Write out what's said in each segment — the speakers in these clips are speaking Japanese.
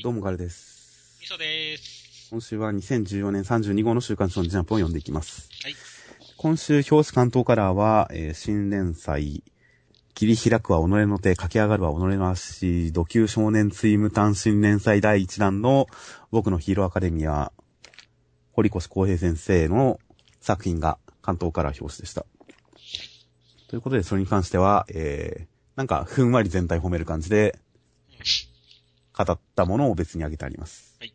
どうもガルです。みそです。今週は2014年32号の週刊少年ジャンプを読んでいきます。はい。今週表紙関東カラーは、えー新連載、切り開くは己の手、駆け上がるは己の足、土球少年ツイム単新連載第1弾の僕のヒーローアカデミア、堀越公平先生の作品が関東カラー表紙でした。ということで、それに関しては、えー、なんか、ふんわり全体褒める感じで、語ったものを別に挙げてあります。はい。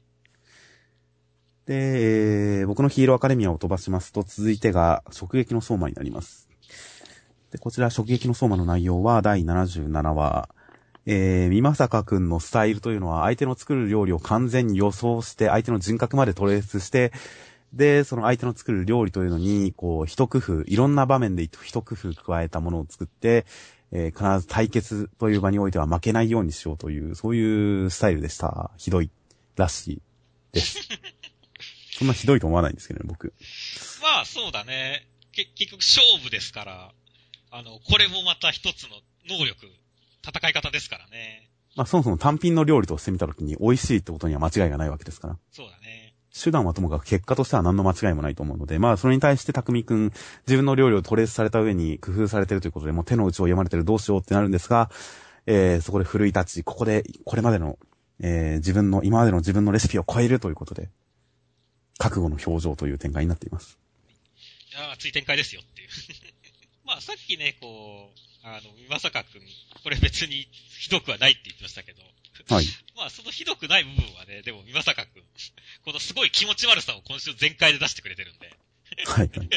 で、えー僕のヒーローアカデミアを飛ばしますと、続いてが、直撃の相馬になります。で、こちら、直撃の相馬の内容は、第77話、えー、みまさかくんのスタイルというのは、相手の作る料理を完全に予想して、相手の人格までトレースして、で、その相手の作る料理というのに、こう、一工夫、いろんな場面で一工夫加えたものを作って、えー必ず対決という場においては負けないようにしようという、そういうスタイルでした。ひどい、らしいです。そんなひどいと思わないんですけどね、僕。まあ、そうだね。け結局勝負ですから、あの、これもまた一つの能力、戦い方ですからね。まあそもそも単品の料理としてみたときに美味しいってことには間違いがないわけですから。そうだね。手段はともかく結果としては何の間違いもないと思うので、まあそれに対して匠くん、自分の料理をトレースされた上に工夫されてるということで、もう手の内を読まれてるどうしようってなるんですが、えー、そこで奮い立ち、ここで、これまでの、えー、自分の、今までの自分のレシピを超えるということで、覚悟の表情という展開になっています。いやー熱い展開ですよっていう。まあ、さっきね、こう、あの、まさかくん、これ別にひどくはないって言ってましたけど、はい。まあ、そのひどくない部分はね、でも、みまさかくん、このすごい気持ち悪さを今週全開で出してくれてるんで、はい、はい。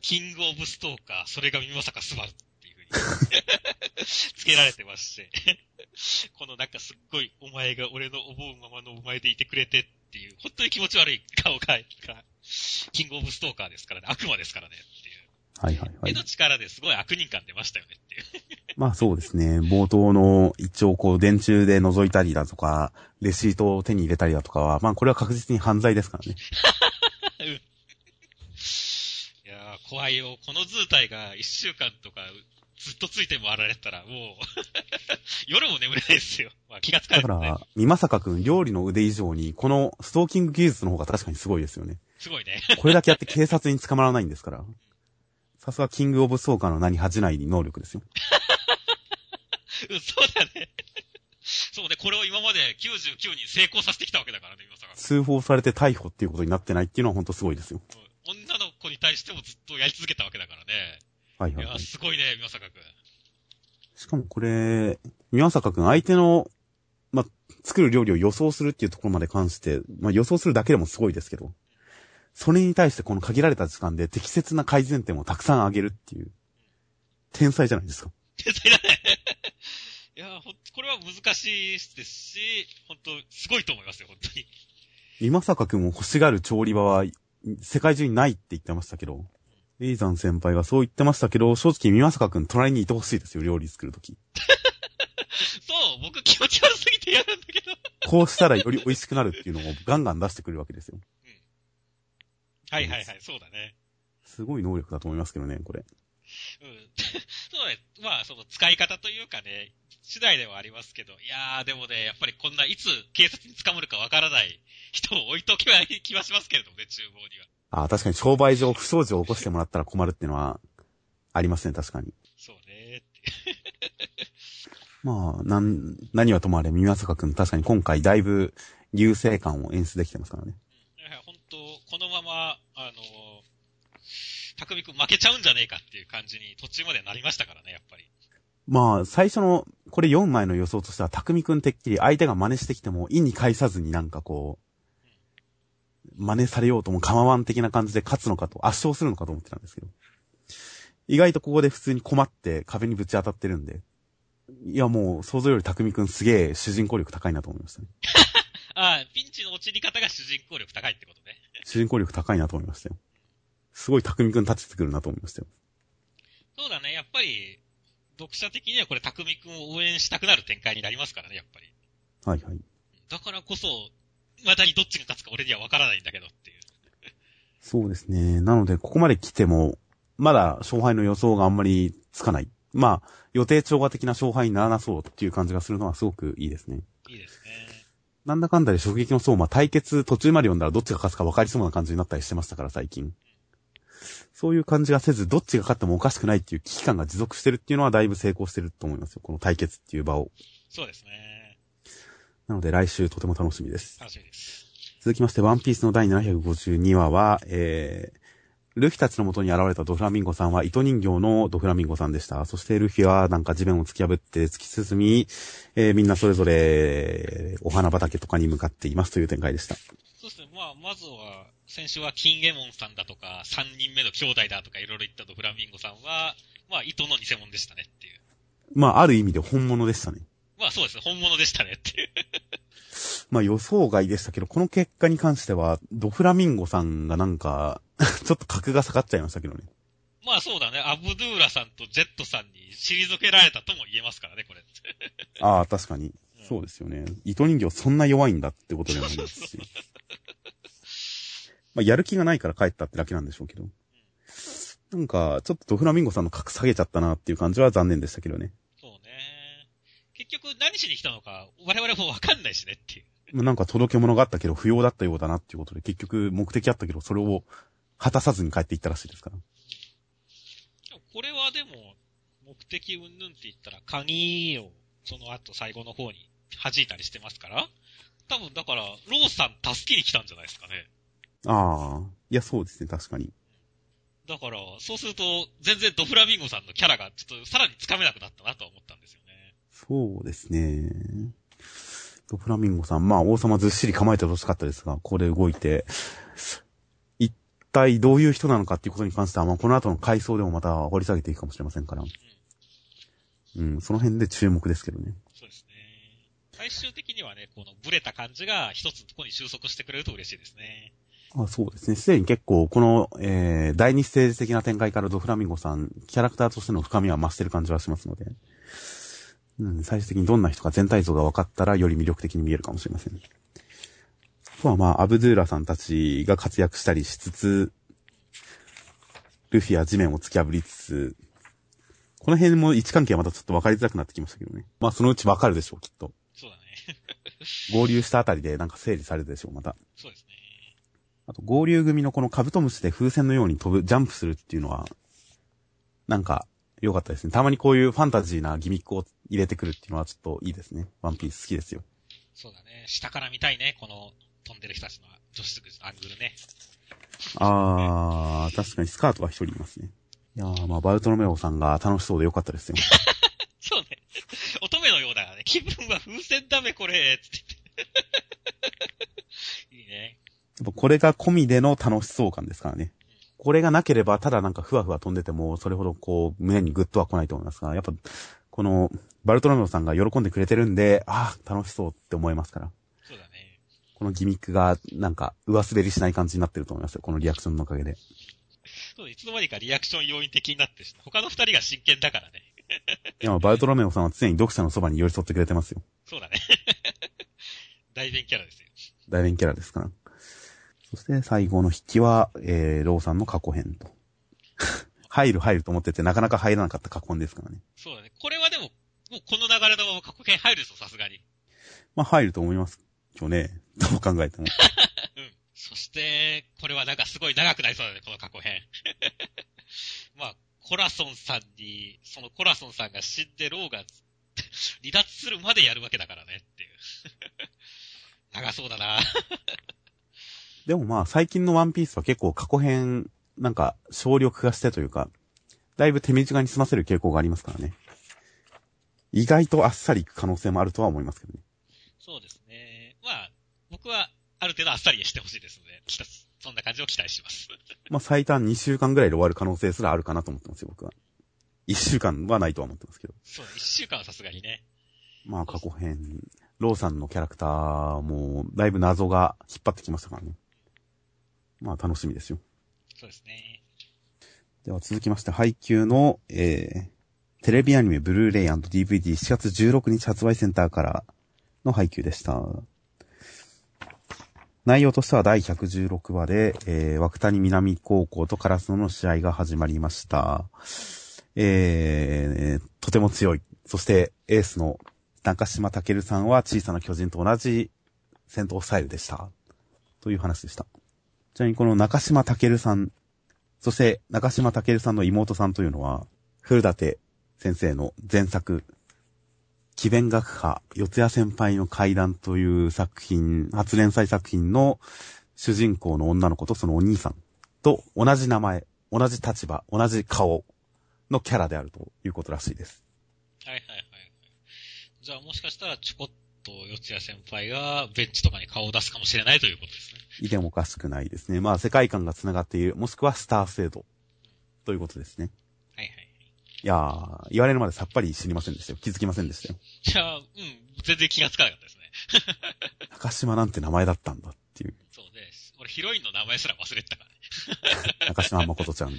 キングオブストーカー、それがみまさかスバルっていう風に、つけられてまして、このなんかすっごい、お前が俺の思うままのお前でいてくれてっていう、本当に気持ち悪い顔が、キングオブストーカーですからね、悪魔ですからね。はい、はい、はい絵。の力ですごい悪人感出ましたよねっていう。まあそうですね。冒頭の一応こう電柱で覗いたりだとか、レシートを手に入れたりだとかは、まあこれは確実に犯罪ですからね。いやー、怖いよ。この図体が一週間とかずっとついてもあられたら、もう、夜も眠れないですよ。まあ気がつかない、ね。だから、みまさかくん料理の腕以上に、このストーキング技術の方が確かにすごいですよね。すごいね。これだけやって警察に捕まらないんですから。さすがキングオブソーカーの名に恥じない能力ですよ。うんそうだね。そうね、これを今まで99人成功させてきたわけだからね、今さが。通報されて逮捕っていうことになってないっていうのは本当すごいですよ。うん女の子に対してもずっとやり続けたわけだからね。はいはい、いやい。すごいね、今坂くん。しかもこれ、宮坂くん相手の、まあ、作る料理を予想するっていうところまで関して、まあ予想するだけでもすごいですけど、それに対してこの限られた時間で適切な改善点をたくさん上げるっていう、天才じゃないですか。天才だね。いやー、ほんこれは難しいですし、本当すごいと思いますよ、本当に。今坂くんを欲しがる調理場は、世界中にないって言ってましたけど、エイザン先輩がそう言ってましたけど、正直三坂くん隣にいてほしいですよ、料理作るとき。そう、僕気持ち悪すぎて嫌なんだけど。こうしたらより美味しくなるっていうのをガンガン出してくるわけですよ。はいはいはい、そうだね。すごい能力だと思いますけどね、これ。うん。そうね。まあ、その使い方というかね、次第ではありますけど、いやー、でもね、やっぱりこんないつ警察に捕まるかわからない人を置いとけばいい気はしますけれどもね、厨房には。ああ、確かに商売上不祥事を起こしてもらったら困るっていうのは、ありますね、確かに。そうね、って。まあ、なん、何はともあれ、三坂くん確かに今回だいぶ優勢感を演出できてますからね。いや本当このまま、あのたくん負けちゃうんじゃねえかっていう感じに途中までなりましたからね、やっぱり。まあ、最初の、これ4枚の予想としては、匠くんてっきり相手が真似してきても、意に介さずになんかこう、真似されようとも構わん的な感じで勝つのかと、圧勝するのかと思ってたんですけど。意外とここで普通に困って壁にぶち当たってるんで。いやもう、想像より匠くんすげえ主人公力高いなと思いましたね。ああ、ピンチの落ちり方が主人公力高いってことね。主人公力高いなと思いましたよ。すごい匠くん立ちてくるなと思いましたよ。そうだね、やっぱり、読者的にはこれ、たくんを応援したくなる展開になりますからね、やっぱり。はいはい。だからこそ、まだにどっちが勝つか俺には分からないんだけどっていう。そうですね。なので、ここまで来ても、まだ勝敗の予想があんまりつかない。まあ、予定調和的な勝敗にならなそうっていう感じがするのはすごくいいですね。いいですね。なんだかんだで直撃の相馬対決途中まで読んだらどっちが勝つか分かりそうな感じになったりしてましたから、最近。そういう感じがせず、どっちが勝ってもおかしくないっていう危機感が持続してるっていうのはだいぶ成功してると思いますよ。この対決っていう場を。そうですね。なので来週とても楽しみです。楽しみです。続きまして、ワンピースの第752話は、えー、ルフィたちの元に現れたドフラミンゴさんは糸人形のドフラミンゴさんでした。そしてルフィはなんか地面を突き破って突き進み、えー、みんなそれぞれお花畑とかに向かっていますという展開でした。そうですね。まあ、まずは、先週はキンゲモンさんだとか、三人目の兄弟だとかいろいろ言ったドフラミンゴさんは、まあ、糸の偽物でしたねっていう。まあ、ある意味で本物でしたね。まあそうですね。本物でしたねっていう。まあ予想外でしたけど、この結果に関しては、ドフラミンゴさんがなんか、ちょっと格が下がっちゃいましたけどね。まあそうだね。アブドゥーラさんとジェットさんに退けられたとも言えますからね、これ。ああ、確かに。そうですよね。糸人形そんな弱いんだってことでもありますし。まあ、やる気がないから帰ったってだけなんでしょうけど。なんか、ちょっとドフラミンゴさんの格下げちゃったなっていう感じは残念でしたけどね。そうね。結局何しに来たのか、我々もわかんないしねっていう。まあなんか届け物があったけど不要だったようだなっていうことで、結局目的あったけど、それを果たさずに帰っていったらしいですから。でもこれはでも、目的云々って言ったら、鍵をその後最後の方に弾いたりしてますから、多分だから、ローさん助けに来たんじゃないですかね。ああ。いや、そうですね、確かに。だから、そうすると、全然ドフラミンゴさんのキャラがちょっとさらにつかめなくなったなとは思ったんですよね。そうですね。ドフラミンゴさん、まあ王様ずっしり構えてほしかったですが、ここで動いて、一体どういう人なのかっていうことに関しては、まあこの後の回想でもまた掘り下げていくかもしれませんから。うん、その辺で注目ですけどね。そうですね。最終的にはね、このブレた感じが一つのところに収束してくれると嬉しいですね。あそうですね。すでに結構、この、えー、第二ステージ的な展開からドフラミンゴさん、キャラクターとしての深みは増してる感じはしますので、うん、最終的にどんな人か全体像が分かったら、より魅力的に見えるかもしれません。あとはまあ、アブドゥーラさんたちが活躍したりしつつ、ルフィは地面を突き破りつつ、この辺も位置関係はまたちょっと分かりづらくなってきましたけどね。まあ、そのうち分かるでしょう、きっと。そうだね。合流したあたりでなんか整理されるでしょう、また。そうですね。あと、合流組のこのカブトムシで風船のように飛ぶ、ジャンプするっていうのは、なんか、良かったですね。たまにこういうファンタジーなギミックを入れてくるっていうのはちょっといいですね。ワンピース好きですよ。そうだね。下から見たいね。この飛んでる人たちの女子のアングルね。あー、確かにスカートが一人いますね。いやー、まあ、バルトロメオさんが楽しそうで良かったですよ。そうね。乙女のようだからね。気分は風船ダメこれつって。いいね。これが込みでの楽しそう感ですからね。これがなければ、ただなんかふわふわ飛んでても、それほどこう、胸にグッとは来ないと思いますが、やっぱ、この、バルトロメオさんが喜んでくれてるんで、ああ、楽しそうって思いますから。そうだね。このギミックが、なんか、上滑りしない感じになってると思いますよ。このリアクションのおかげで。そう、いつの間にかリアクション要因的になってるし他の二人が真剣だからね。いや、バルトロメオさんは常に読者のそばに寄り添ってくれてますよ。そうだね。大弁キャラですよ。大連キャラですから。そして最後の筆記は、えー、ローさんの過去編と。入る入ると思っててなかなか入らなかった過去編ですからね。そうだね。これはでも、もうこの流れのまま過去編入るぞ、さすがに。まあ入ると思いますよね。どう考えても。うん。そして、これはなんかすごい長くなりそうだね、この過去編。まあ、コラソンさんに、そのコラソンさんが死んでローが離脱するまでやるわけだからねっていう。長そうだなでもまあ最近のワンピースは結構過去編、なんか省力化してというか、だいぶ手短に済ませる傾向がありますからね。意外とあっさりいく可能性もあるとは思いますけどね。そうですね。まあ、僕はある程度あっさりしてほしいですので、そんな感じを期待します。まあ最短2週間ぐらいで終わる可能性すらあるかなと思ってますよ、僕は。1週間はないとは思ってますけど。そう、一週間はさすがにね。まあ過去編、ローさんのキャラクターも、だいぶ謎が引っ張ってきましたからね。まあ楽しみですよ。そうですね。では続きまして、配給の、えー、テレビアニメ、ブルーレイ &DVD7 月16日発売センターからの配給でした。内容としては第116話で、えー、枠谷南高校とカラスノの試合が始まりました。えー、とても強い。そして、エースの中島健さんは小さな巨人と同じ戦闘スタイルでした。という話でした。ちなみにこの中島健さん、そして中島健さんの妹さんというのは、古舘先生の前作、奇弁学派、四谷先輩の階段という作品、初連載作品の主人公の女の子とそのお兄さんと同じ名前、同じ立場、同じ顔のキャラであるということらしいです。はいはいはいはい。じゃあもしかしたらちょこっと四谷先輩がベンチとかに顔を出すかもしれないということですね。いてもおかしくないですね。まあ世界観が繋がっている、もしくはスター制度ということですね。はいはい。いやー、言われるまでさっぱり知りませんでしたよ。気づきませんでしたよ。じゃあ、うん、全然気がつかなかったですね。高島なんて名前だったんだっていう。そうです。俺ヒロインの名前すら忘れてたからね。中島誠ちゃん。うん。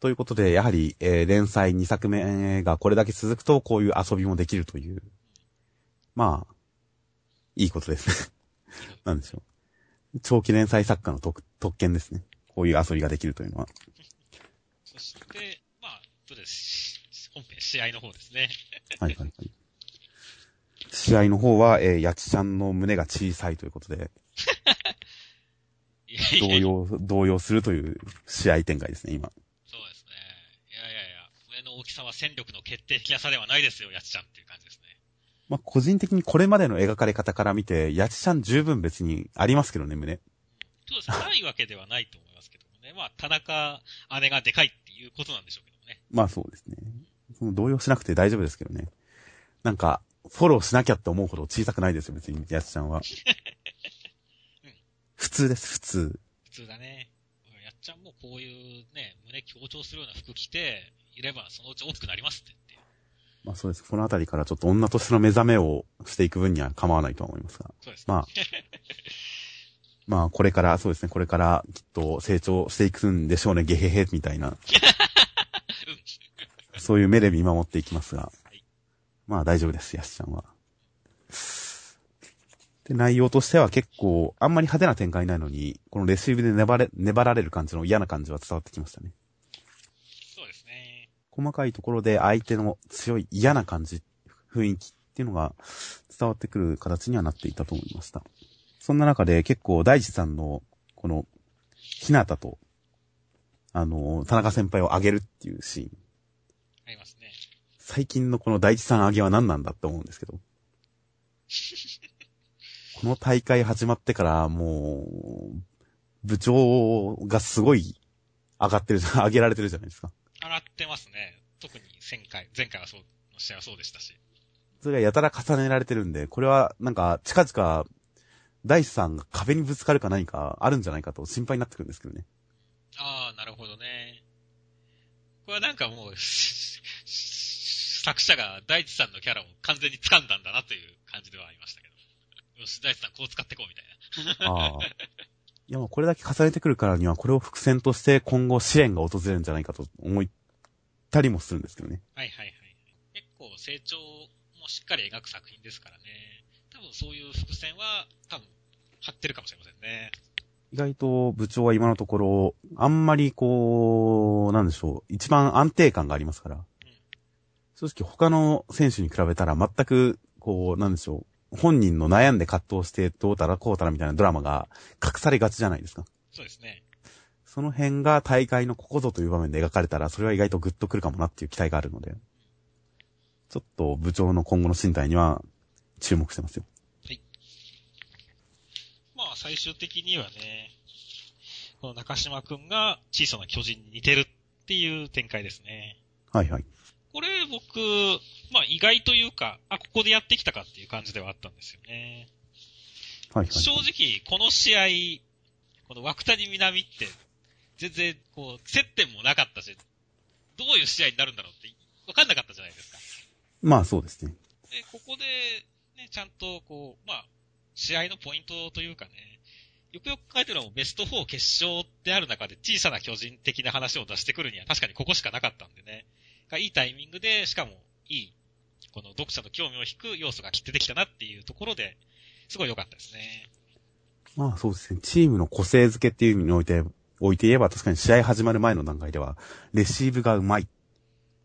ということで、やはり、えー連載2作目がこれだけ続くと、こういう遊びもできるという。まあ、いいことですね。なんでしょう。長期連載作家の特特権ですね。こういう遊びができるというのは。そして、まあ、どうです。本編試合の方ですね。はいはいはい。試合の方は、えー、やちちゃんの胸が小さいということで、動揺、動揺するという試合展開ですね、今。そうですね。いやいやいや、上の大きさは戦力の決定的な差ではないですよ、やつちゃんっていう感じですね。まあ、個人的にこれまでの描かれ方から見て、やちちゃん十分別にありますけどね、胸。そうですね。ないわけではないと思いますけどもね。まあ、田中姉がでかいっていうことなんでしょうけどもね。まあそうですね。その動揺しなくて大丈夫ですけどね。なんか、フォローしなきゃって思うほど小さくないですよ、別に、やつちゃんは。普通です、普通。普通だね。やっちゃんもこういうね、胸強調するような服着ていれば、そのうち大きくなりますって。まあそうです。このあたりからちょっと女としての目覚めをしていく分には構わないとは思いますが。そうですね。まあ、まあこれから、そうですね、これからきっと成長していくんでしょうね、ゲヘヘみたいな。そういう目で見守っていきますがい。まあ大丈夫です、やすちゃんは。で、内容としては結構、あんまり派手な展開ないのに、このレシーブで粘れ、粘られる感じの嫌な感じは伝わってきましたね。細かいところで相手の強い嫌な感じ、雰囲気っていうのが伝わってくる形にはなっていたと思いました。そんな中で結構大地さんの、この、ひなたと、あの、田中先輩を上げるっていうシーン。ありますね。最近のこの大地さん上げは何なんだって思うんですけど。この大会始まってからもう、部長がすごい上がってる上げられてるじゃないですか。洗ってますね。特に前回、前回はそう、の試合はそうでしたし。それがやたら重ねられてるんで、これはなんか近々、大地さんが壁にぶつかるか何かあるんじゃないかと心配になってくるんですけどね。ああ、なるほどね。これはなんかもう、作者が大地さんのキャラを完全に掴んだんだなという感じではありましたけど。よし、大地さんこう使ってこうみたいな。ああ。いやもうこれだけ重ねてくるからには、これを伏線として今後試練が訪れるんじゃないかと思ったりもするんですけどね。はいはいはい。結構成長もしっかり描く作品ですからね。多分そういう伏線は多分張ってるかもしれませんね。意外と部長は今のところ、あんまりこう、なんでしょう、一番安定感がありますから。正直他の選手に比べたら全く、こう、なんでしょう、本人の悩んで葛藤してどうたらこうたらみたいなドラマが隠されがちじゃないですか。そうですね。その辺が大会のここぞという場面で描かれたら、それは意外とグッとくるかもなっていう期待があるので、ちょっと部長の今後の身体には注目してますよ。まあ最終的にはね、この中島くんが小さな巨人に似てるっていう展開ですね。はいはい。これ僕、まあ意外というか、あ、ここでやってきたかっていう感じではあったんですよね。はいはい。正直、この試合、この枠谷南って、全然、こう、接点もなかったし、どういう試合になるんだろうって、わかんなかったじゃないですか。まあそうですね。で、ここで、ね、ちゃんと、こう、まあ、試合のポイントというかね、よくよく考えてるのもベスト4決勝ってある中で小さな巨人的な話を出してくるには確かにここしかなかったんでね。がいいタイミングで、しかもいい、この読者の興味を引く要素がきっとできたなっていうところで、すごい良かったですね。まあそうですね。チームの個性づけっていう意味において、おいて言えば確かに試合始まる前の段階では、レシーブがうまいっ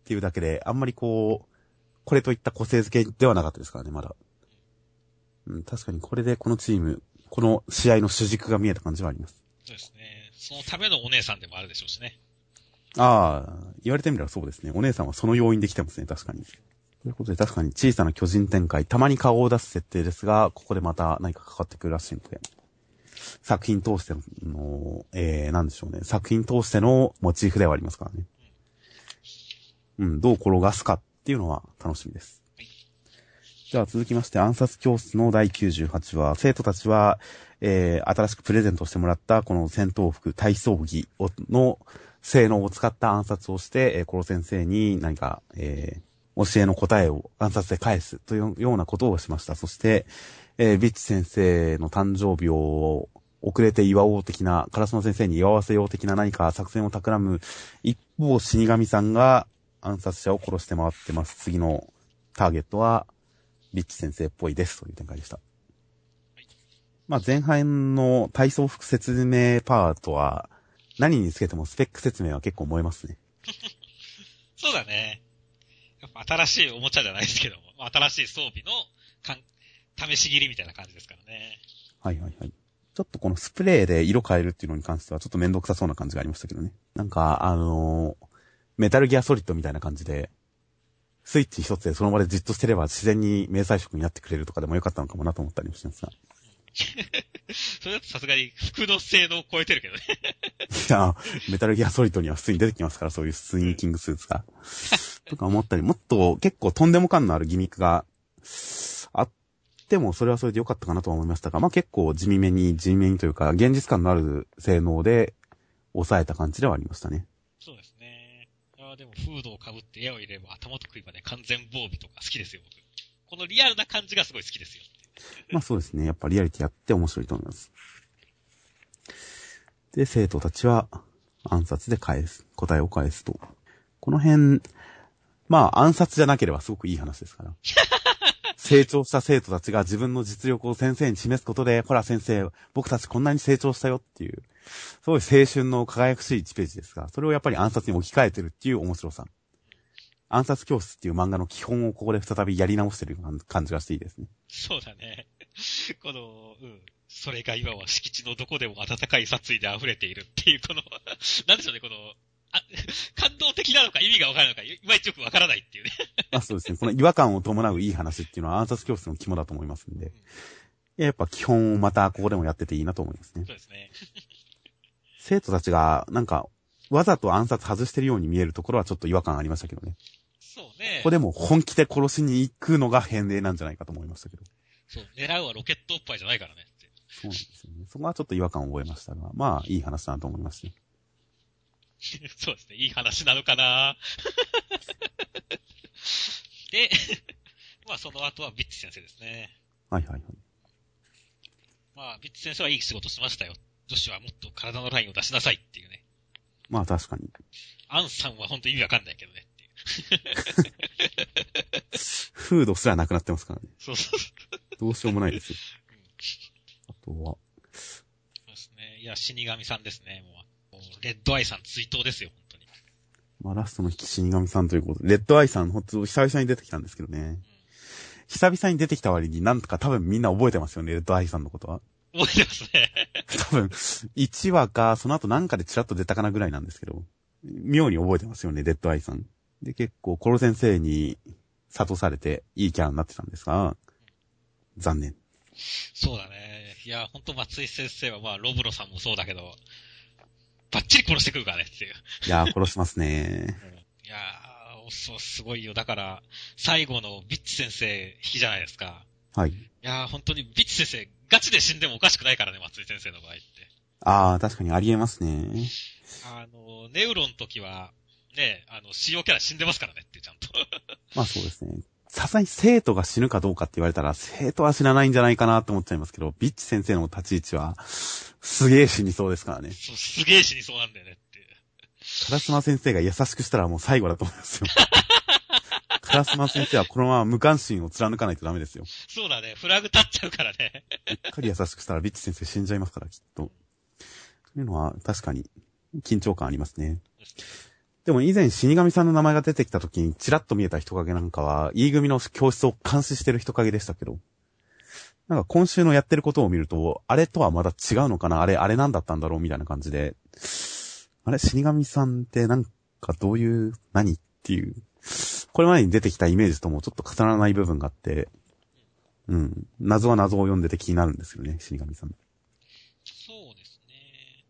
ていうだけで、あんまりこう、これといった個性づけではなかったですからね、まだ。うん、確かにこれでこのチーム、この試合の主軸が見えた感じはあります。そうですね。そのためのお姉さんでもあるでしょうしね。ああ、言われてみればそうですね。お姉さんはその要因で来てますね、確かに。ということで確かに小さな巨人展開、たまに顔を出す設定ですが、ここでまた何かかかってくるらしいので、作品通しての、えー、なんでしょうね。作品通してのモチーフではありますからね。うん、どう転がすかっていうのは楽しみです。じゃあ続きまして、暗殺教室の第98話、生徒たちは、えー、新しくプレゼントしてもらったこの戦闘服、体操着の性能を使った暗殺をして、えー、コロ先生に何か、えー、教えの答えを暗殺で返すというようなことをしました。そして、えー、ビッチ先生の誕生日を遅れて祝おう的な、カラスの先生に祝わせよう的な何か作戦を企む一方、死神さんが暗殺者を殺して回ってます。次のターゲットは、ビッチ先生っぽいですという展開でした。まあ前半の体操服説明パートは、何につけてもスペック説明は結構燃えますね。そうだね。やっぱ新しいおもちゃじゃないですけども、新しい装備のかん試し切りみたいな感じですからね。はいはいはい。ちょっとこのスプレーで色変えるっていうのに関してはちょっとめんどくさそうな感じがありましたけどね。なんか、あのーメタルギアソリッドみたいな感じで、スイッチ一つでその場でじっとしてれば自然に明細色になってくれるとかでもよかったのかもなと思ったりもしてますが。それだとさすがに服の性能を超えてるけどね。いや、メタルギアソリッドには普通に出てきますから、そういうスインキングスーツが。とか思ったり、もっと結構とんでも感のあるギミックがあっても、それはそれでよかったかなとは思いましたが、まあ結構地味めに、地味めにというか、現実感のある性能で抑えた感じではありましたね。そうですね。あーでもフードを被って矢を入れれば頭と首まで完全防備とか好きですよ、僕。このリアルな感じがすごい好きですよ。まあそうですね。やっぱリアリティやって面白いと思います。で、生徒たちは暗殺で返す。答えを返すと。この辺、まあ暗殺じゃなければすごくいい話ですから。成長した生徒たちが自分の実力を先生に示すことで、ほら先生、僕たちこんなに成長したよっていう、すごい青春の輝くしい1ページですが、それをやっぱり暗殺に置き換えてるっていう面白さ。暗殺教室っていう漫画の基本をここで再びやり直してる感じがしていいですね。そうだね。この、うん。それが今は敷地のどこでも温かい殺意で溢れているっていう、この、なんでしょうね、この、あ、感動的なのか意味がわからないのか、いまいちよくわからないっていうね。まあそうですね。この違和感を伴ういい話っていうのは暗殺教室の肝だと思いますんで。やっぱ基本をまたここでもやってていいなと思いますね。そうですね。生徒たちが、なんか、わざと暗殺外してるように見えるところはちょっと違和感ありましたけどね。そうね。ここでも本気で殺しに行くのが変例なんじゃないかと思いましたけど。そう、狙うはロケットおっぱいじゃないからねって。そうなんですよね。そこはちょっと違和感を覚えましたが、まあ、いい話だなと思いましたね。そうですね。いい話なのかな で、まあその後はビッチ先生ですね。はいはいはい。まあ、ビッチ先生はいい仕事しましたよ。女子はもっと体のラインを出しなさいっていうね。まあ確かに。アンさんは本当意味わかんないけどねっていう。フードすらなくなってますからね。そうそう。どうしようもないですよ。あとは、そうですね。いや、死神さんですね。もう、もうレッドアイさん追悼ですよ、本当に。まあラストの引き死神さんということで、レッドアイさん、ほんと久々に出てきたんですけどね。久々に出てきた割になんとか多分みんな覚えてますよね、レッドアイさんのことは。覚えてますね。多分、1話か、その後なんかでチラッと出たかなぐらいなんですけど、妙に覚えてますよね、レッドアイさん。で、結構、コロ先生に諭されていいキャラになってたんですが、残念。そうだね。いや、本当松井先生はまあ、ロブロさんもそうだけど、バッチリ殺してくるからねっていう。いやー、殺しますね。いやー、そう、すごいよ。だから、最後のビッチ先生引きじゃないですか。はい。いやー、本当にビッチ先生、ガチで死んでもおかしくないからね、松井先生の場合って。あー、確かにありえますね。あの、ネウロの時は、ね、あの、使用キャラ死んでますからねって、ちゃんと。まあそうですね。さすがに生徒が死ぬかどうかって言われたら、生徒は死なないんじゃないかなって思っちゃいますけど、ビッチ先生の立ち位置は、すげえ死にそうですからね。そう、すげえ死にそうなんだよねって。カラスマ先生が優しくしたらもう最後だと思いますよ。カラスマ先生はこのまま無関心を貫かないとダメですよ。そうだね、フラグ立っちゃうからね。うっかり優しくしたらビッチ先生死んじゃいますから、きっと。というのは確かに緊張感ありますね。でも以前死神さんの名前が出てきた時にチラッと見えた人影なんかは、E 組の教室を監視してる人影でしたけど、なんか今週のやってることを見ると、あれとはまた違うのかな？あれ、あれなんだったんだろう？みたいな感じで、あれ、死神さんってなんかどういう、何っていう、これまでに出てきたイメージともちょっと重ならない部分があって、うん。謎は謎を読んでて気になるんですよね、死神さん。そうですね。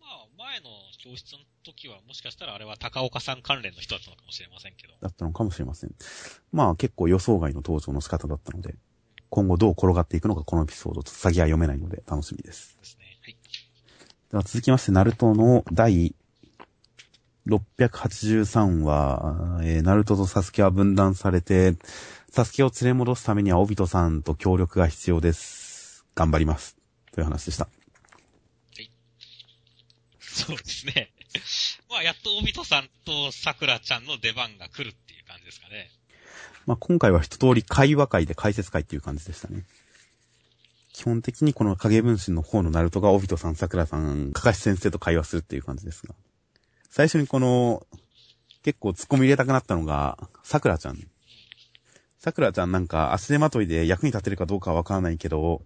まあ、前の教室の時は、もしかしたらあれは高岡さん関連の人だったのかもしれませんけど。だったのかもしれません。まあ結構予想外の登場の仕方だったので、今後どう転がっていくのかこのエピソードと先は読めないので楽しみです。ですね。はい。では続きまして、ナルトの第683話、えー、ナルトとサスケは分断されて、サスケを連れ戻すためにはオビトさんと協力が必要です。頑張ります。という話でした。そうですね。まあ、やっとオビトさんと桜ちゃんの出番が来るっていう感じですかね。まあ、今回は一通り会話会で解説会っていう感じでしたね。基本的にこの影分身の方のナルトがオビトさん、桜さん、かかし先生と会話するっていう感じですが。最初にこの、結構突っ込み入れたくなったのが、桜ちゃん。桜ちゃんなんか足手まといで役に立てるかどうかはわからないけど、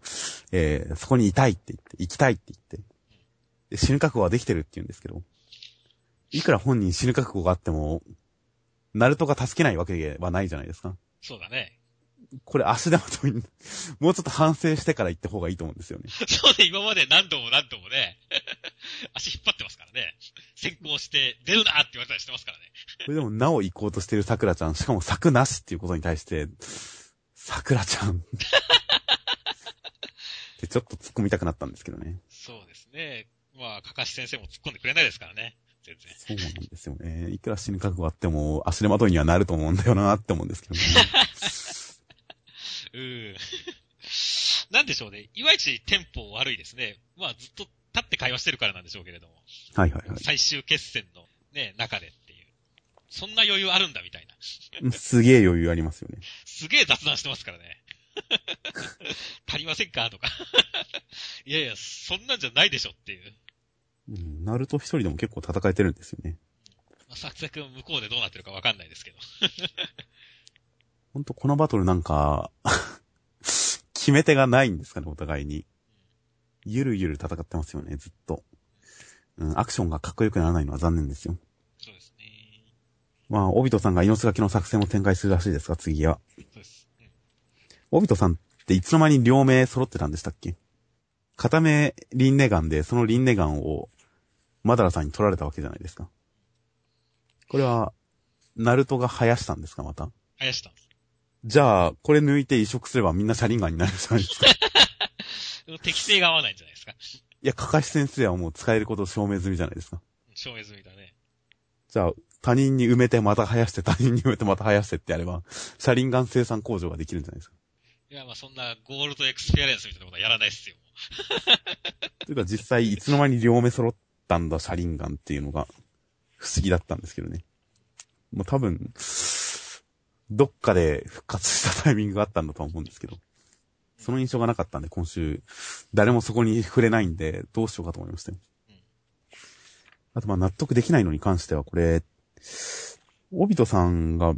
えー、そこにいたいって言って、行きたいって言って、死ぬ覚悟はできてるって言うんですけど、いくら本人死ぬ覚悟があっても、ナルトが助けないわけではないじゃないですか。そうだね。これ足手まともうちょっと反省してから行った方がいいと思うんですよね。そうね、今まで何度も何度もね、足引っ張ってますからね。先行して、出るなって言われたりしてますからね。これでもなお行こうとしてる桜ちゃん、しかも柵なしっていうことに対して、桜ちゃん。ってちょっと突っ込みたくなったんですけどね。そうですね。まあ、かかし先生も突っ込んでくれないですからね。全然。そうなんですよね。いくら死ぬ覚悟あっても、足手まといにはなると思うんだよなって思うんですけどね。うん。なんでしょうね。いまいちテンポ悪いですね。まあ、ずっと立って会話してるからなんでしょうけれども。はいはいはい。最終決戦のね、中でっていう。そんな余裕あるんだみたいな。すげえ余裕ありますよね。すげえ雑談してますからね。足りませんか？とか。いやいや、そんなんじゃないでしょっていう。うん、ナルト一人でも結構戦えてるんですよね。まあ、サクサク向こうでどうなってるかわかんないですけど。ほんとこのバトルなんか、決め手がないんですかね、お互いに。ゆるゆる戦ってますよね、ずっと。うん、アクションがかっこよくならないのは残念ですよ。そうですね。まあ、オビトさんが命がけの作戦を展開するらしいですが、次は。そうです。うんオビトさんっていつの間に両目揃ってたんでしたっけ？片目リンネガンで、そのリンネガンをマダラさんに取られたわけじゃないですか。これは、ナルトが生やしたんですか、また？生やしたんです。じゃあ、これ抜いて移植すればみんな写輪眼になるじゃないですか。適性が合わないんじゃないですか。いや、カカシ先生はもう使えること証明済みじゃないですか。証明済みだね。じゃあ、他人に埋めてまた生やして、他人に埋めてまた生やしてってやれば、写輪眼生産工場ができるんじゃないですか。いや、まあそんなゴールドエクスペリエンスみたいなことはやらないっすよ。というか実際、いつの間に両目揃ったんだ、車輪ガンっていうのが、不思議だったんですけどね。もう多分、どっかで復活したタイミングがあったんだとは思うんですけど。その印象がなかったんで、今週、誰もそこに触れないんで、どうしようかと思いましたよ。うんあと、まあ、納得できないのに関しては、これ、オビトさんが、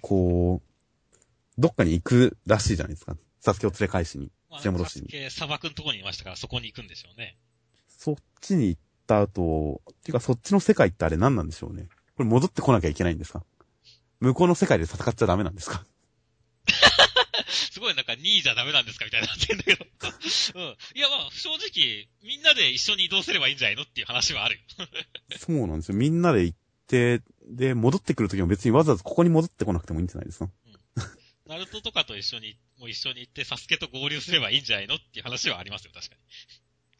こう、どっかに行くらしいじゃないですか。サスケを連れ返しに、まあ、連れ戻しに。サスケ砂漠のとこにいましたから、そこに行くんでしょうね。そっちに行った後、っていうかそっちの世界ってあれ何なんでしょうね？これ戻ってこなきゃいけないんですか？向こうの世界で戦っちゃダメなんですか？すごいなんか2位じゃダメなんですかみたいになってんだけど。うん。いやまあ、正直、みんなで一緒に移動すればいいんじゃないのっていう話はあるよ。そうなんですよ。みんなで行って、で、戻ってくるときも別にわざわざここに戻ってこなくてもいいんじゃないですか？ナルトとかと一緒に、もう一緒に行って、サスケと合流すればいいんじゃないのっていう話はありますよ、確かに。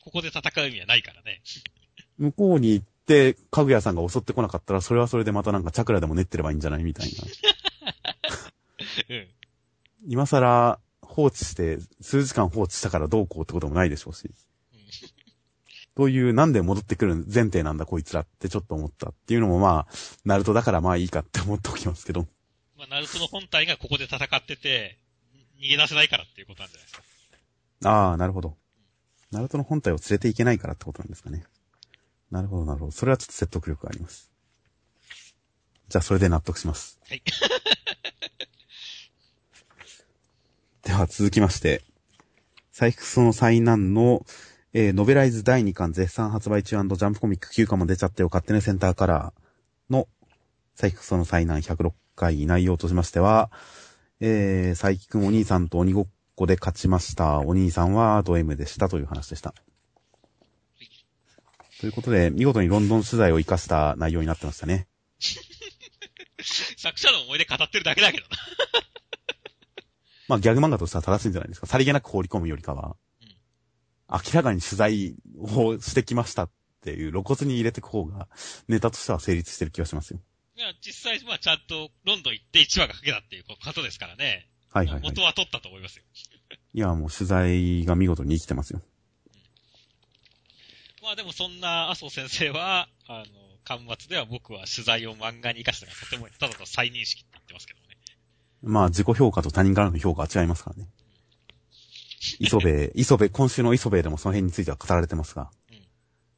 ここで戦う意味はないからね。向こうに行って、かぐやさんが襲ってこなかったら、それはそれでまたなんかチャクラでも練ってればいいんじゃないみたいな。うん。今更放置して、数時間放置したからどうこうってこともないでしょうし。という、なんで戻ってくる前提なんだこいつらってちょっと思ったっていうのもまあ、ナルトだからまあいいかって思っておきますけど。まあ、ナルトの本体がここで戦ってて、逃げ出せないからっていうことなんじゃないですか。ああ、なるほど。ナルトの本体を連れていけないからってことなんですかね。なるほど、なるほど。それはちょっと説得力があります。じゃあ、それで納得します。はい。では、続きまして。サイクスの災難の、えー、ノベライズ第2巻絶賛発売中ジャンプコミック9巻も出ちゃってよ勝手にセンターカラーのサイクスの災難106回内容としましては、えー、佐伯くんお兄さんと鬼ごっこで勝ちました。お兄さんはド M でしたという話でした。ということで、見事にロンドン取材を活かした内容になってましたね。作者の思い出語ってるだけだけどな。まあギャグ漫画としては正しいんじゃないですか。さりげなく放り込むよりかは、うん、明らかに取材をしてきましたっていう露骨に入れていく方が、ネタとしては成立してる気がしますよ。いや、実際、まあちゃんとロンドン行って1話がかけたっていうことですからね。はいはい、はい、元は取ったと思いますよ。いや、もう取材が見事に生きてますよ。うん、まあでもそんな麻生先生は、あの、端末では僕は取材を漫画に活かしたのがとてもただと再認識って言ってますけどね。まあ自己評価と他人からの評価は違いますからね。磯部、磯部、今週の磯部でもその辺については語られてますが、うん、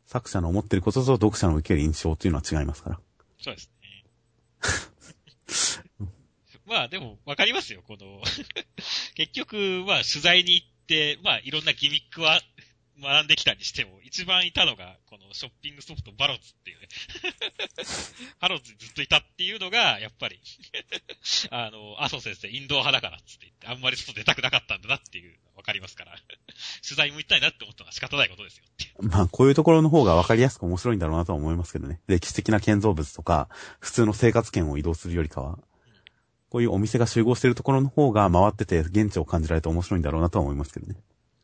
作者の思ってることと読者の受ける印象っていうのは違いますから。そうですね。まあでも、わかりますよ、この 結局、まあ取材に行って、まあいろんなギミックは学んできたにしても、一番いたのが、このショッピングソフトバロッツっていうね。ハロッズにずっといたっていうのが、やっぱり あの、麻生先生、インドア派だからっつって言って、あんまり外出たくなかったんだなっていう、わかりますから。取材向いたいなって思ったのは仕方ないことですよまあ、こういうところの方がわかりやすく面白いんだろうなとは思いますけどね。歴史的な建造物とか、普通の生活圏を移動するよりかは。こういうお店が集合してるところの方が回ってて現地を感じられて面白いんだろうなとは思いますけどね。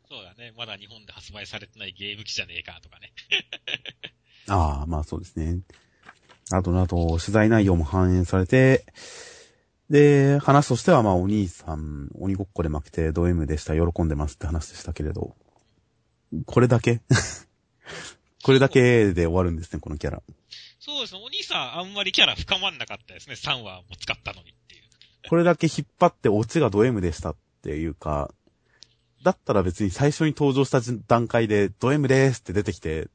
そうだね。まだ日本で発売されてないゲーム機じゃねえかとかね。ああ、まあそうですね。あと、あと、取材内容も反映されて、で、話としては、まあ、お兄さん、鬼ごっこで負けてド M でした、喜んでますって話でしたけれど、これだけ？これだけで終わるんですね、このキャラ。そうですね、お兄さんあんまりキャラ深まんなかったですね、3話も使ったのにっていう。これだけ引っ張ってオチがド M でしたっていうか、だったら別に最初に登場した段階で、ド M でーすって出てきて、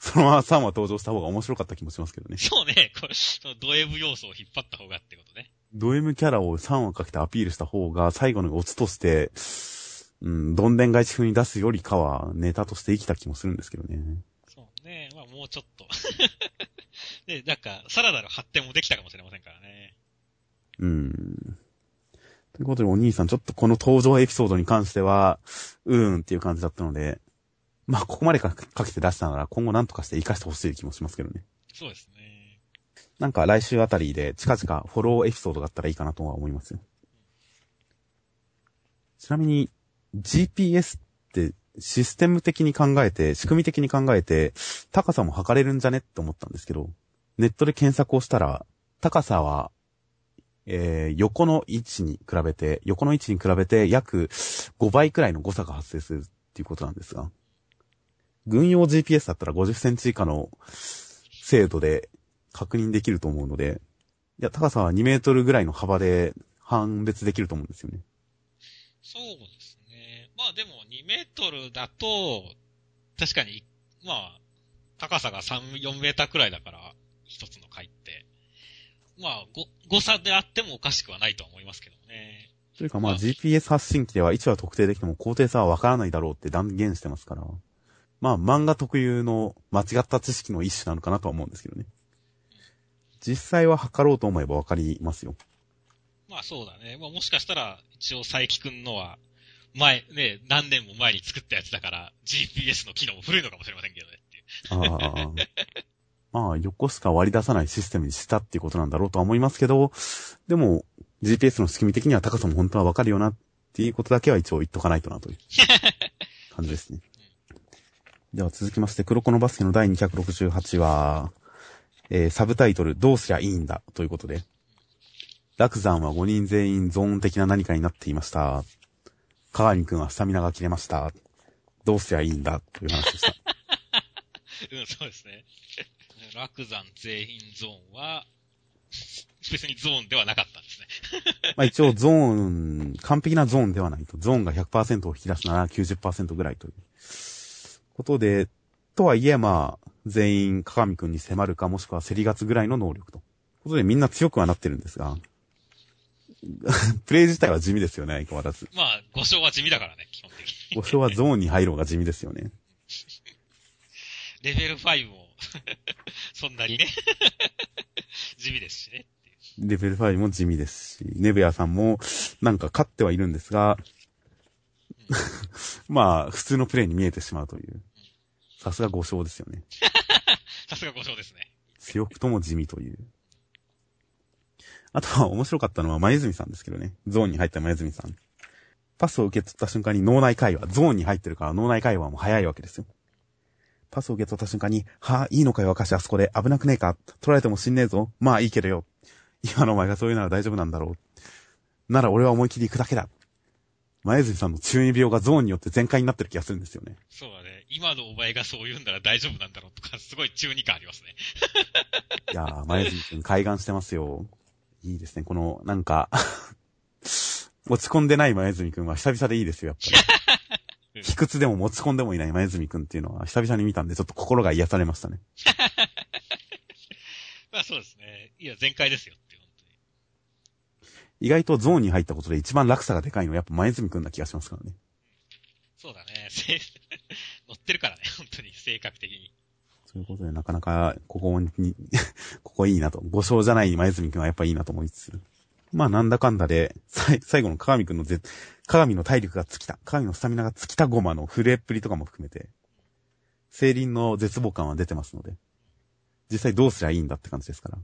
そのまま3話登場した方が面白かった気もしますけどね。そうね。これ、そのド M 要素を引っ張った方がってことね。ド M キャラを3話かけてアピールした方が、最後のオツとして、うん、どんでん返し風に出すよりかは、ネタとして生きた気もするんですけどね。そうね。まあもうちょっと で、なんか、さらなる発展もできたかもしれませんからね。うん。ということで、お兄さん、ちょっとこの登場エピソードに関しては、うーんっていう感じだったので、まあ、ここまでかけて出したなら、今後何とかして活かしてほしい気もしますけどね。そうですね。なんか来週あたりで近々フォローエピソードがあったらいいかなとは思いますよ。ちなみに、GPS ってシステム的に考えて、仕組み的に考えて、高さも測れるんじゃねって思ったんですけど、ネットで検索をしたら、高さはえー、横の位置に比べて、横の位置に比べて約5倍くらいの誤差が発生するっていうことなんですが、軍用 GPS だったら50センチ以下の精度で確認できると思うので、いや、高さは2メートルぐらいの幅で判別できると思うんですよね。そうですね。まあでも2メートルだと、確かに、まあ、高さが3、4メーターくらいだから、一つの回。まあ、誤差であってもおかしくはないと思いますけどね。というかまあ、まあ、GPS 発信機では位置は特定できても高低差はわからないだろうって断言してますから。まあ、漫画特有の間違った知識の一種なのかなとは思うんですけどね。実際は測ろうと思えばわかりますよ。まあそうだね。まあもしかしたら、一応佐伯くんのは、前、ね、何年も前に作ったやつだから、GPS の機能も古いのかもしれませんけどねっていう。ああ。まあ、横しか割り出さないシステムにしたっていうことなんだろうとは思いますけど、でも、GPS の仕組み的には高さも本当はわかるよなっていうことだけは一応言っとかないとなという感じですね。では続きまして、黒子のバスケの第268話、えー、サブタイトル、どうすりゃいいんだということで、落山は5人全員ゾーン的な何かになっていました。鏡くんはスタミナが切れました。どうすりゃいいんだという話でした。うん、そうですね。落山全員ゾーンは、別にゾーンではなかったんですね。まあ一応ゾーン、完璧なゾーンではないと。ゾーンが100%を引き出すなら90%ぐらいということで、とはいえまあ、全員、鏡くんに迫るかもしくは競り勝つぐらいの能力と。ことでみんな強くはなってるんですが、プレイ自体は地味ですよね、相変わらず。まあ、5勝は地味だからね、基本的に。5章はゾーンに入ろうが地味ですよね。レベル5も、そんなにね、地味ですしね。レベル5も地味ですし、ネベアさんもなんか勝ってはいるんですが、まあ、普通のプレイに見えてしまうという。さすが5章ですよね。さすが5章ですね。強くとも地味という。あとは面白かったのは前泉さんですけどね。ゾーンに入った前泉さん。パスを受け取った瞬間に脳内会話、ゾーンに入ってるから脳内会話も早いわけですよ。パスを受け取った瞬間に、はぁ、いいのかよ、明石あそこで危なくねえか取られても死んねえぞ。まあいいけどよ。今のお前がそういうなら大丈夫なんだろう。なら俺は思い切り行くだけだ。前泉さんの中二病がゾーンによって全開になってる気がするんですよね。そうだね。今のお前がそう言うんなら大丈夫なんだろうとか、すごい中二感ありますね。いやー、前泉君開眼してますよ。いいですね。この、なんか 落ち込んでない前泉君は久々でいいですよ、やっぱり。卑屈でも持ち込んでもいない前泉君っていうのは久々に見たんで、ちょっと心が癒されましたね。まあそうですね。いや、全開ですよって、本当に。意外とゾーンに入ったことで一番落差がでかいのはやっぱ前泉君な気がしますからね。そうだね。せ 乗ってるからね、本当に、性格的に。そういうことでなかなか、ここに、ここいいなと。5勝じゃない前泉君はやっぱいいなと思いつつ。まあなんだかんだで、最後の鏡くんのぜ、鏡の体力が尽きた、鏡のスタミナが尽きたゴマの震えっぷりとかも含めて、精輪の絶望感は出てますので、実際どうすりゃいいんだって感じですから。い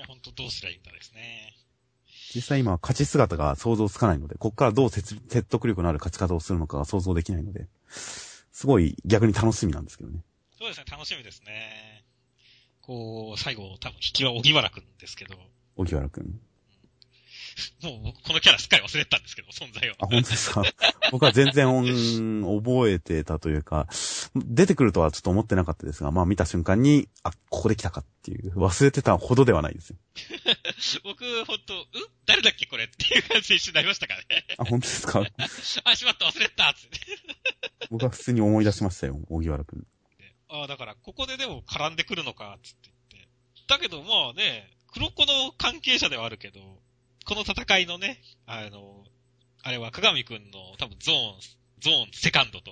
や、本当どうすりゃいいんだですね。実際今、勝ち姿が想像つかないので、こっからどう説説得力のある勝ち方をするのかが想像できないので、すごい逆に楽しみなんですけどね。そうですね、楽しみですね。こう、最後、多分、引きは小木原くんですけど、荻原くん。もう僕このキャラすっかり忘れてたんですけど、存在を。あ、本当ですか？僕は全然、うん覚えてたというか、出てくるとはちょっと思ってなかったですが、まあ見た瞬間に、あ、ここで来たかっていう、忘れてたほどではないですよ。僕、本当ん？誰だっけこれっていう感じで一瞬なりましたからね。あ、本当ですか？あ、しまった、忘れてたつって。僕は普通に思い出しましたよ、荻原くん。ああ、だから、ここででも絡んでくるのか、つって言って。だけど、まあね、黒子の関係者ではあるけど、この戦いのね、あの、あれは鏡くんの多分ゾーン、ゾーンセカンドと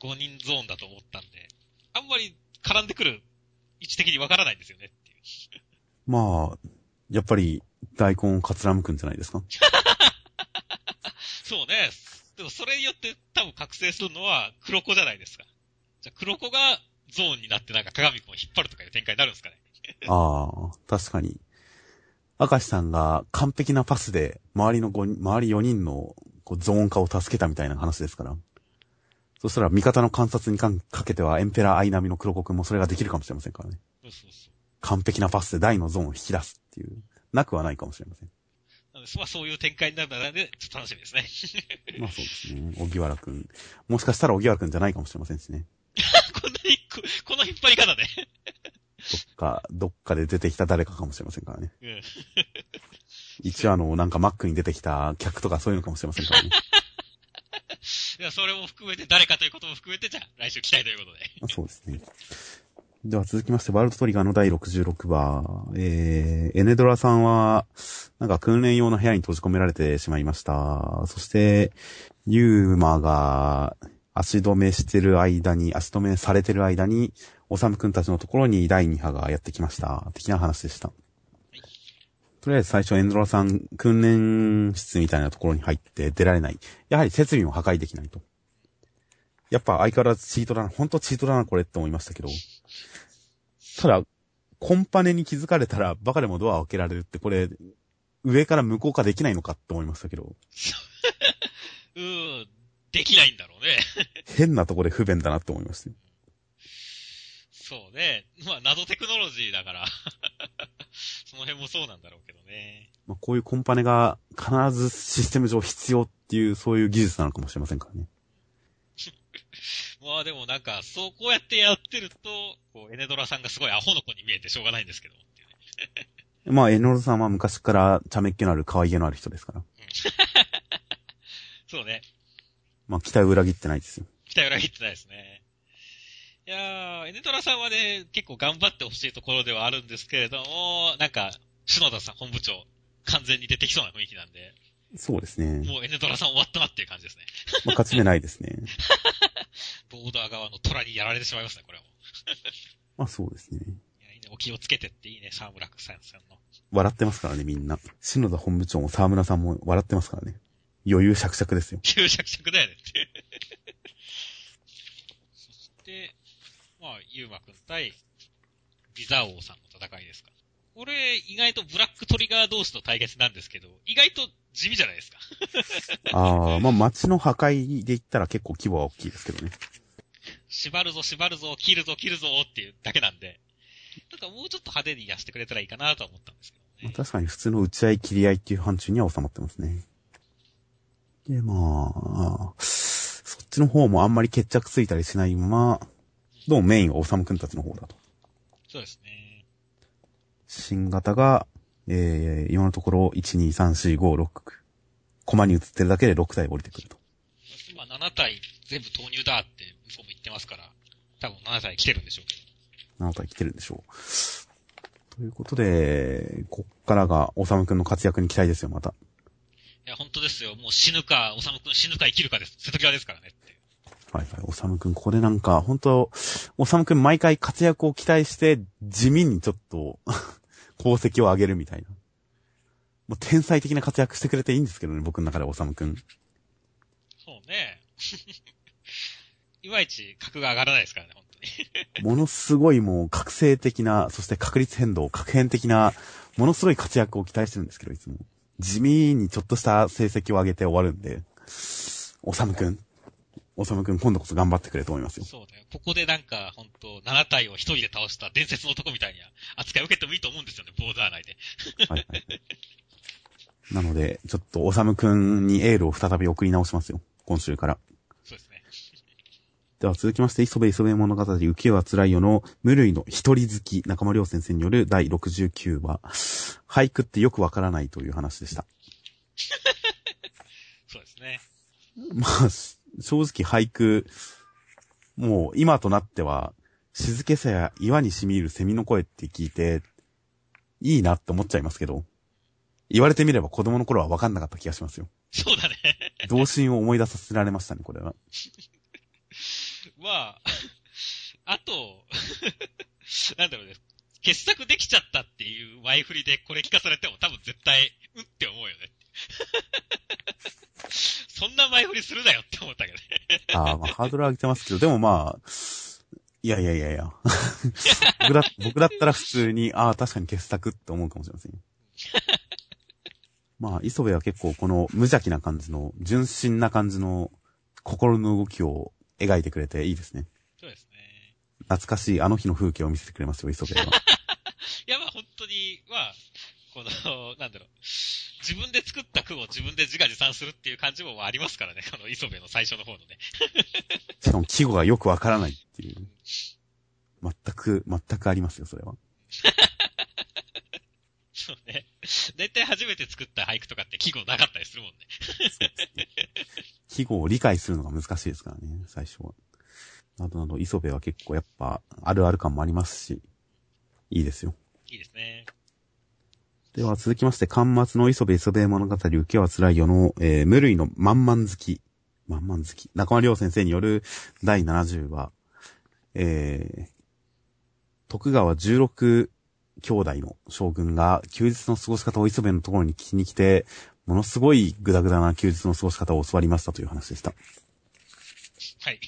5人ゾーンだと思ったんで、あんまり絡んでくる位置的にわからないんですよねっていう。まあ、やっぱり、大根をかつらむくんじゃないですか？そうね。でもそれによって多分覚醒するのは黒子じゃないですか。じゃあ黒子がゾーンになってなんか鏡くんを引っ張るとかいう展開になるんですかね。ああ、確かに。明石さんが完璧なパスで、周りの5人、周り4人のこうゾーン化を助けたみたいな話ですから。そしたら味方の観察にかかけてはエンペラーアイナミの黒子くんもそれができるかもしれませんからね。そうそうそう。完璧なパスで大のゾーンを引き出すっていう、なくはないかもしれません。なので、まあそういう展開になるので、ちょっと楽しみですね。まあそうですね。荻原くん。もしかしたら荻原くんじゃないかもしれませんしね。こんなにこ、この引っ張り方で。どっか、どっかで出てきた誰かかもしれませんからね。うん。一応あの、なんかマックに出てきた客とかそういうのかもしれませんからね。いや、それも含めて、誰かということも含めて、じゃあ、来週期待ということで。あそうですね。では続きまして、ワールドトリガーの第66話、えー、エネドラさんは、なんか訓練用の部屋に閉じ込められてしまいました。そして、ユーマが足止めしてる間に、足止めされてる間に、オサムくんたちのところに第2波がやってきました。的な話でした。とりあえず最初エンドラさん、訓練室みたいなところに入って出られない。やはり設備も破壊できないと。やっぱ相変わらずチートだな、ほんとチートだなこれって思いましたけど。ただ、コンパネに気づかれたらバカでもドアを開けられるってこれ、上から無効化できないのかって思いましたけど、うーん、できないんだろうね。変なとこで不便だなって思いましたよ。そうね。まあ、謎テクノロジーだから。その辺もそうなんだろうけどね。まあ、こういうコンパネが必ずシステム上必要っていう、そういう技術なのかもしれませんからね。まあでもなんか、そうこうやってやってると、こう、エネドラさんがすごいアホの子に見えてしょうがないんですけど。まあ、エノルさんは昔から茶目っ気のある可愛げのある人ですから。そうね。まあ、期待を裏切ってないですよ。期待裏切ってないですね。いやー、エネトラさんはね、結構頑張ってほしいところではあるんですけれども、なんか、篠田さん本部長、完全に出てきそうな雰囲気なんで、そうですね。もうエネドラさん終わったなっていう感じですね。まあ、勝ち目ないですね。ボーダー側の虎にやられてしまいますね、これはも まあそうですね。う。いやいいね、お気をつけてっていいね、沢村さんさんの。笑ってますからね、みんな。篠田本部長も沢村さんも笑ってますからね。余裕しゃくしゃくですよ。旧尺尺だよねっていう。そして、まあ、ゆうまくん対、ビザ王さんの戦いですか？これ、意外とブラックトリガー同士の対決なんですけど、意外と地味じゃないですか？ああ、まあ街の破壊で言ったら結構規模は大きいですけどね。縛るぞ、縛るぞ、切るぞ、切るぞっていうだけなんで、なんかもうちょっと派手にやしてくれたらいいかなとは思ったんですけどね。まあ確かに普通の打ち合い切り合いっていう範疇には収まってますね。で、まあ、そっちの方もあんまり決着ついたりしないまま、どうもメインはおさむくんたちの方だと。そうですね。新型が、えー、今のところ、1、2、3、4、5、6、コマに映ってるだけで6体降りてくると。今7体全部投入だって向こうも言ってますから、多分7体来てるんでしょうけど。7体来てるんでしょう。ということで、こっからが、おさむくんの活躍に期待ですよ、また。いや、本当ですよ。もう死ぬか、おさむくん死ぬか生きるかです。瀬戸際ですからねって。はいはい、おさむくん、ここでなんか、本当おさむくん毎回活躍を期待して、地味にちょっと、功績を上げるみたいな。もう天才的な活躍してくれていいんですけどね、僕の中でおさむくん。そうね。いまいち格が上がらないですからね、本当に。ものすごいもう、覚醒的な、そして確率変動、確変的な、ものすごい活躍を期待してるんですけど、いつも。地味にちょっとした成績を上げて終わるんで、おさむくん、おさむくん今度こそ頑張ってくれと思いますよ。そうだよ。ここでなんか、本当7体を一人で倒した伝説の男みたいに扱いを受けてもいいと思うんですよね、ボーダー内で。はいはい。なので、ちょっとおさむくんにエールを再び送り直しますよ。今週から。そうですね。では続きまして、磯部磯部物語浮世は辛いよの無類の一人好き中間良先生による第69話。俳句ってよくわからないという話でした。そうですね。まあ、し正直俳句、もう今となっては、静けさや岩に染み入るセミの声って聞いて、いいなって思っちゃいますけど、言われてみれば子供の頃はわかんなかった気がしますよ。そうだね。童心を思い出させられましたね、これは。まあ、あと、なんだろうね。傑作できちゃったっていう前振りでこれ聞かされても多分絶対、うんって思うよね。そんな前振りするなよって思ったけどね。ああ、まあ、ハードル上げてますけど、でもまあ、いやいやいやいや。僕だ、僕だったら普通に、ああ、確かに傑作って思うかもしれませんよ。まあ、磯部は結構この無邪気な感じの、純真な感じの心の動きを描いてくれていいですね。そうですね。懐かしいあの日の風景を見せてくれますよ、磯部は。いや、まあ本当に、まあ、この、なんだろう。自分で作った句を自分で自画自賛するっていう感じもまあありますからね。この磯部の最初の方のね。しかも季語がよくわからないっていう。全く、全くありますよ、それは。そうね。だいたい初めて作った俳句とかって季語なかったりするもんね。季語を理解するのが難しいですからね、最初は。などなど、磯部は結構やっぱ、あるある感もありますし、いいですよ。いいですね。では続きまして、巻末の磯部磯部物語受けは辛いよの、えー無類の満々好き。満々好き。中間良先生による第70話、えー、徳川16兄弟の将軍が休日の過ごし方を磯部のところに聞きに来て、ものすごいグダグダな休日の過ごし方を教わりましたという話でした。はい。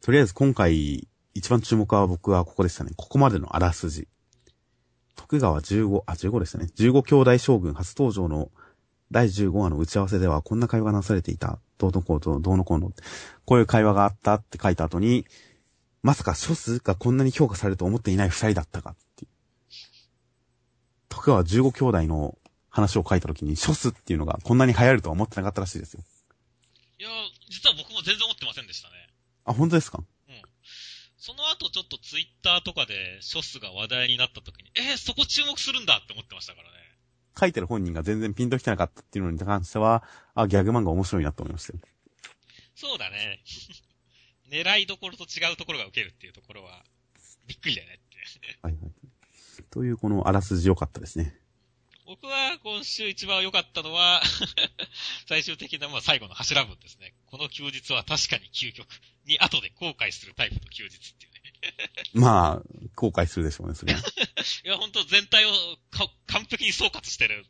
とりあえず今回、一番注目は僕はここでしたね。ここまでのあらすじ。徳川15、あ、15でしたね。15兄弟将軍初登場の第15話の打ち合わせではこんな会話がなされていた。どうのこうと、どうのこうの。こういう会話があったって書いた後に、まさか諸数がこんなに評価されると思っていない二人だったかっていう。徳川15兄弟の話を書いた時に、諸数っていうのがこんなに流行るとは思ってなかったらしいですよ。いや、実は僕も全然思ってませんでしたね。あ、本当ですか？その後ちょっとツイッターとかでショスが話題になった時に、えー、そこ注目するんだって思ってましたからね。書いてる本人が全然ピンときてなかったっていうのに関しては、あ、ギャグ漫画面白いなと思いましたよ。そうだね。狙いどころと違うところが受けるっていうところは、びっくりだよねって。はいはい。というこのあらすじ良かったですね。僕は、今週一番良かったのは、最終的な、まあ、最後の柱文ですね。この休日は確かに究極に後で後悔するタイプの休日っていうね。まあ、後悔するでしょうね、それは。いや、本当全体を完璧に総括してる。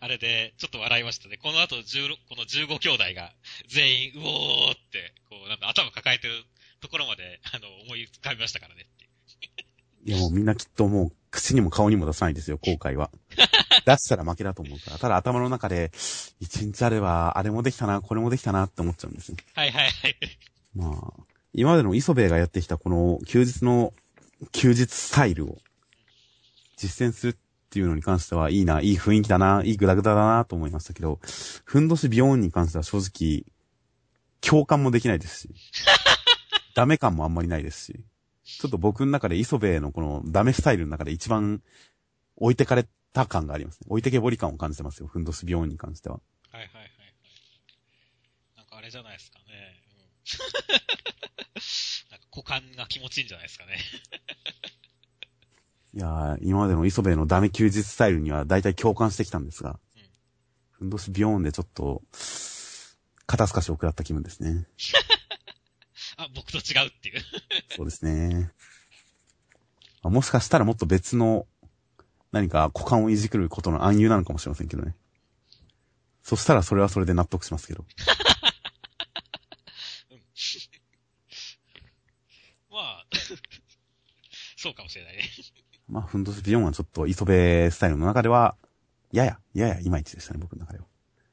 あれで、ちょっと笑いましたね。この後、16この15兄弟が、全員、うおーって、こう、なんか頭抱えてるところまで、あの、思い浮かびましたからねって。いやもうみんなきっともう口にも顔にも出さないですよ、後悔は。出したら負けだと思うから。ただ頭の中で、一日あれば、あれもできたな、これもできたなって思っちゃうんですよ。はいはいはい。まあ、今までの磯部がやってきたこの休日の、休日スタイルを実践するっていうのに関しては、いいな、いい雰囲気だな、いいグダグダだなと思いましたけど、ふんどしビヨーンに関しては正直、共感もできないですし、ダメ感もあんまりないですし、ちょっと僕の中で磯部のこのダメスタイルの中で一番置いてかれた感がありますね。置いてけぼり感を感じてますよ。ふんどしビヨーンに関しては。はいはいはいはい。なんかあれじゃないですかね。なんか股間が気持ちいいんじゃないですかね。いやー、今までの磯部のダメ休日スタイルには大体共感してきたんですが、うん、ふんどしビヨーンでちょっと、肩透かしを食らった気分ですね。あ、僕と違うっていう。そうですね。もしかしたらもっと別の何か股間をいじくることの暗喩なのかもしれませんけどね。そしたらそれはそれで納得しますけど。まあ、そうかもしれないね。まあ、ふんどしビヨンはちょっと磯部スタイルの中では、やや、ややいまいちでしたね、僕の中では。